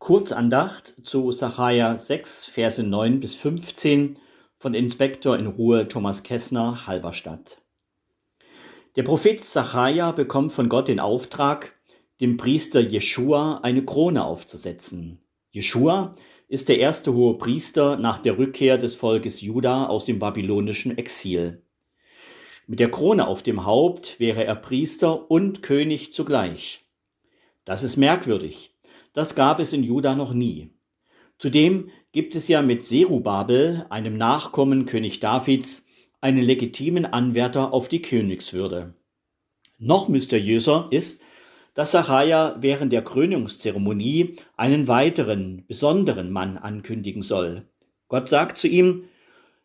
Kurzandacht zu Sacharja 6, Verse 9 bis 15 von Inspektor in Ruhe Thomas Kessner, Halberstadt. Der Prophet Sacharja bekommt von Gott den Auftrag, dem Priester Jeschua eine Krone aufzusetzen. Jeschua ist der erste hohe Priester nach der Rückkehr des Volkes Juda aus dem babylonischen Exil. Mit der Krone auf dem Haupt wäre er Priester und König zugleich. Das ist merkwürdig. Das gab es in Juda noch nie. Zudem gibt es ja mit Serubabel, einem Nachkommen König Davids, einen legitimen Anwärter auf die Königswürde. Noch mysteriöser ist, dass Sacharja während der Krönungszeremonie einen weiteren, besonderen Mann ankündigen soll. Gott sagt zu ihm,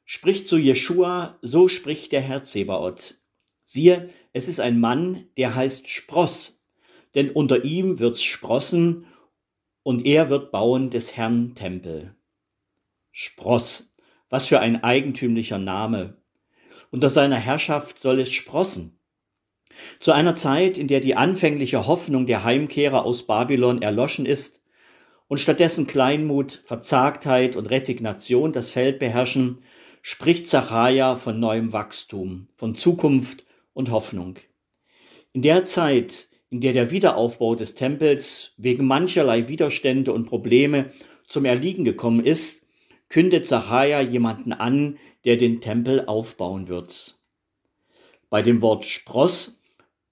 Sprich zu Jeschua, so spricht der Herr Zebaoth. Siehe, es ist ein Mann, der heißt Spross, denn unter ihm wird's sprossen und er wird bauen des Herrn Tempel. Spross, was für ein eigentümlicher Name. Unter seiner Herrschaft soll es sprossen. Zu einer Zeit, in der die anfängliche Hoffnung der Heimkehrer aus Babylon erloschen ist und stattdessen Kleinmut, Verzagtheit und Resignation das Feld beherrschen, spricht Zachariah von neuem Wachstum, von Zukunft und Hoffnung. In der Zeit, in der der Wiederaufbau des Tempels wegen mancherlei Widerstände und Probleme zum Erliegen gekommen ist, kündet Zachariah jemanden an, der den Tempel aufbauen wird. Bei dem Wort Spross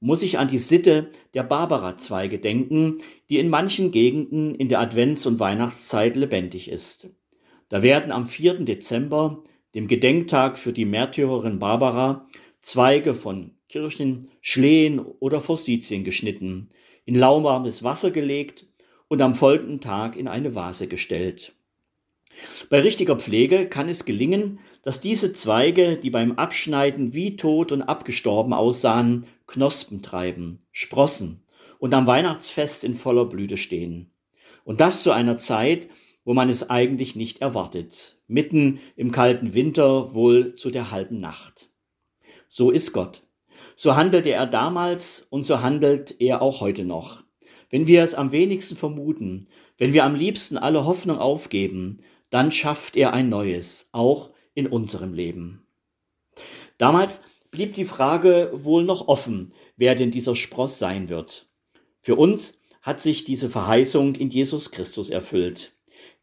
muss ich an die Sitte der Barbara-Zweige denken, die in manchen Gegenden in der Advents- und Weihnachtszeit lebendig ist. Da werden am 4. Dezember, dem Gedenktag für die Märtyrerin Barbara, Zweige von Kirchen, Schlehen oder Fossizien geschnitten, in lauwarmes Wasser gelegt und am folgenden Tag in eine Vase gestellt. Bei richtiger Pflege kann es gelingen, dass diese Zweige, die beim Abschneiden wie tot und abgestorben aussahen, Knospen treiben, sprossen und am Weihnachtsfest in voller Blüte stehen. Und das zu einer Zeit, wo man es eigentlich nicht erwartet, mitten im kalten Winter wohl zu der halben Nacht. So ist Gott. So handelte er damals und so handelt er auch heute noch. Wenn wir es am wenigsten vermuten, wenn wir am liebsten alle Hoffnung aufgeben, dann schafft er ein neues, auch in unserem Leben. Damals blieb die Frage wohl noch offen, wer denn dieser Spross sein wird. Für uns hat sich diese Verheißung in Jesus Christus erfüllt.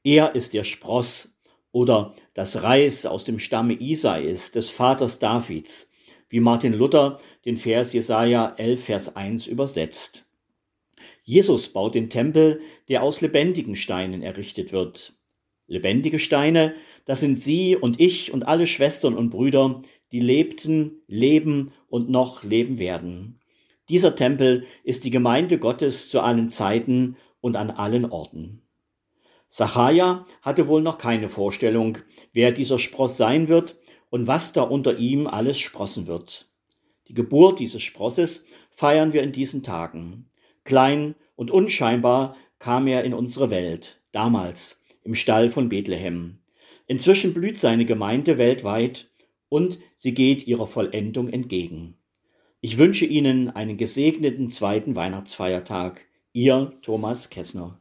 Er ist der Spross oder das Reis aus dem Stamme Isais, des Vaters Davids, wie Martin Luther den Vers Jesaja 11, Vers 1 übersetzt. Jesus baut den Tempel, der aus lebendigen Steinen errichtet wird. Lebendige Steine, das sind Sie und ich und alle Schwestern und Brüder, die lebten, leben und noch leben werden. Dieser Tempel ist die Gemeinde Gottes zu allen Zeiten und an allen Orten. Sacharja hatte wohl noch keine Vorstellung, wer dieser Spross sein wird, und was da unter ihm alles sprossen wird. Die Geburt dieses Sprosses feiern wir in diesen Tagen. Klein und unscheinbar kam er in unsere Welt, damals im Stall von Bethlehem. Inzwischen blüht seine Gemeinde weltweit und sie geht ihrer Vollendung entgegen. Ich wünsche Ihnen einen gesegneten zweiten Weihnachtsfeiertag. Ihr Thomas Kessner.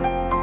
Bye.